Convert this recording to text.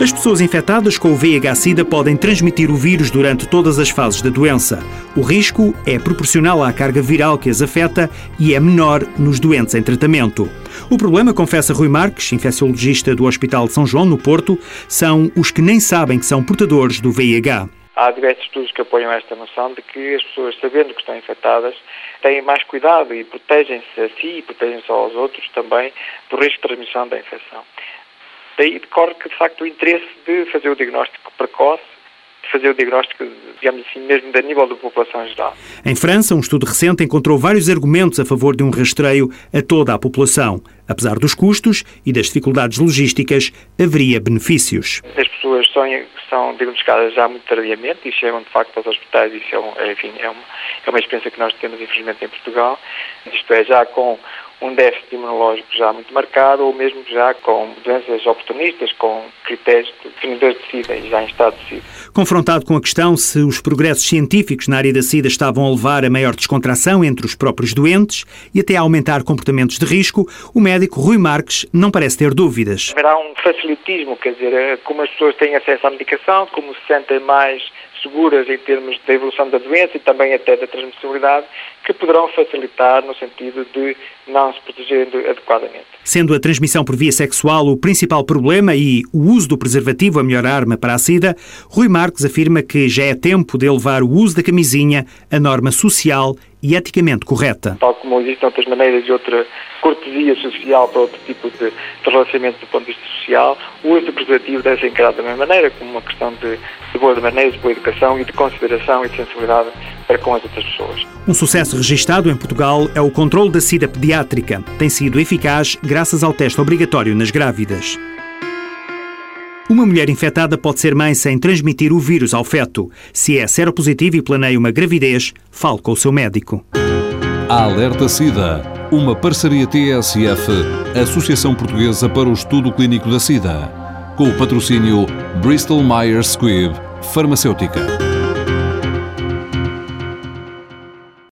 As pessoas infectadas com o VIH-Sida podem transmitir o vírus durante todas as fases da doença. O risco é proporcional à carga viral que as afeta e é menor nos doentes em tratamento. O problema, confessa Rui Marques, infecciologista do Hospital de São João, no Porto, são os que nem sabem que são portadores do VIH. Há diversos estudos que apoiam esta noção de que as pessoas, sabendo que estão infectadas, têm mais cuidado e protegem-se a si e protegem-se aos outros também do risco de transmissão da infecção. Daí decorre que, de facto, o interesse de fazer o diagnóstico precoce, fazer o diagnóstico, digamos assim, mesmo a nível da população geral. Em França, um estudo recente encontrou vários argumentos a favor de um rastreio a toda a população. Apesar dos custos e das dificuldades logísticas, haveria benefícios. As pessoas são, são diagnosticadas já muito tardiamente e chegam, de facto, aos hospitais. Isso é, um, enfim, é, uma, é uma experiência que nós temos, infelizmente, em Portugal. Isto é, já com um déficit imunológico já muito marcado ou mesmo já com doenças oportunistas, com critérios definidores de SIDA e já em estado de SIDA. Confrontado com a questão se os progressos científicos na área da SIDA estavam a levar a maior descontração entre os próprios doentes e até a aumentar comportamentos de risco, o médico Rui Marques não parece ter dúvidas. Haverá um facilitismo, quer dizer, eh, como as pessoas têm acesso à medicação, como se sentem mais seguras em termos da evolução da doença e também até da transmissibilidade, que poderão facilitar no sentido de não se protegerem adequadamente. Sendo a transmissão por via sexual o principal problema e o uso do preservativo a melhor arma para a SIDA, Rui Marques afirma que já é tempo de elevar o uso da camisinha a norma social e eticamente correta. Tal como existem outras maneiras de outra cortesia social para outro tipo de, de relacionamento do ponto de vista social, o uso do preservativo deve ser encarado da mesma maneira, como uma questão de, de boas maneiras, de boa educação e de consideração e de sensibilidade para com as outras pessoas. Um sucesso registado em Portugal é o controle da SIDA pediátrica. Tem sido eficaz graças ao teste obrigatório nas grávidas. Uma mulher infectada pode ser mãe sem transmitir o vírus ao feto. Se é seropositivo e planeia uma gravidez, fale com o seu médico. Alerta SIDA, uma parceria TSF, Associação Portuguesa para o Estudo Clínico da SIDA, com o patrocínio Bristol Myers Squibb Farmacêutica.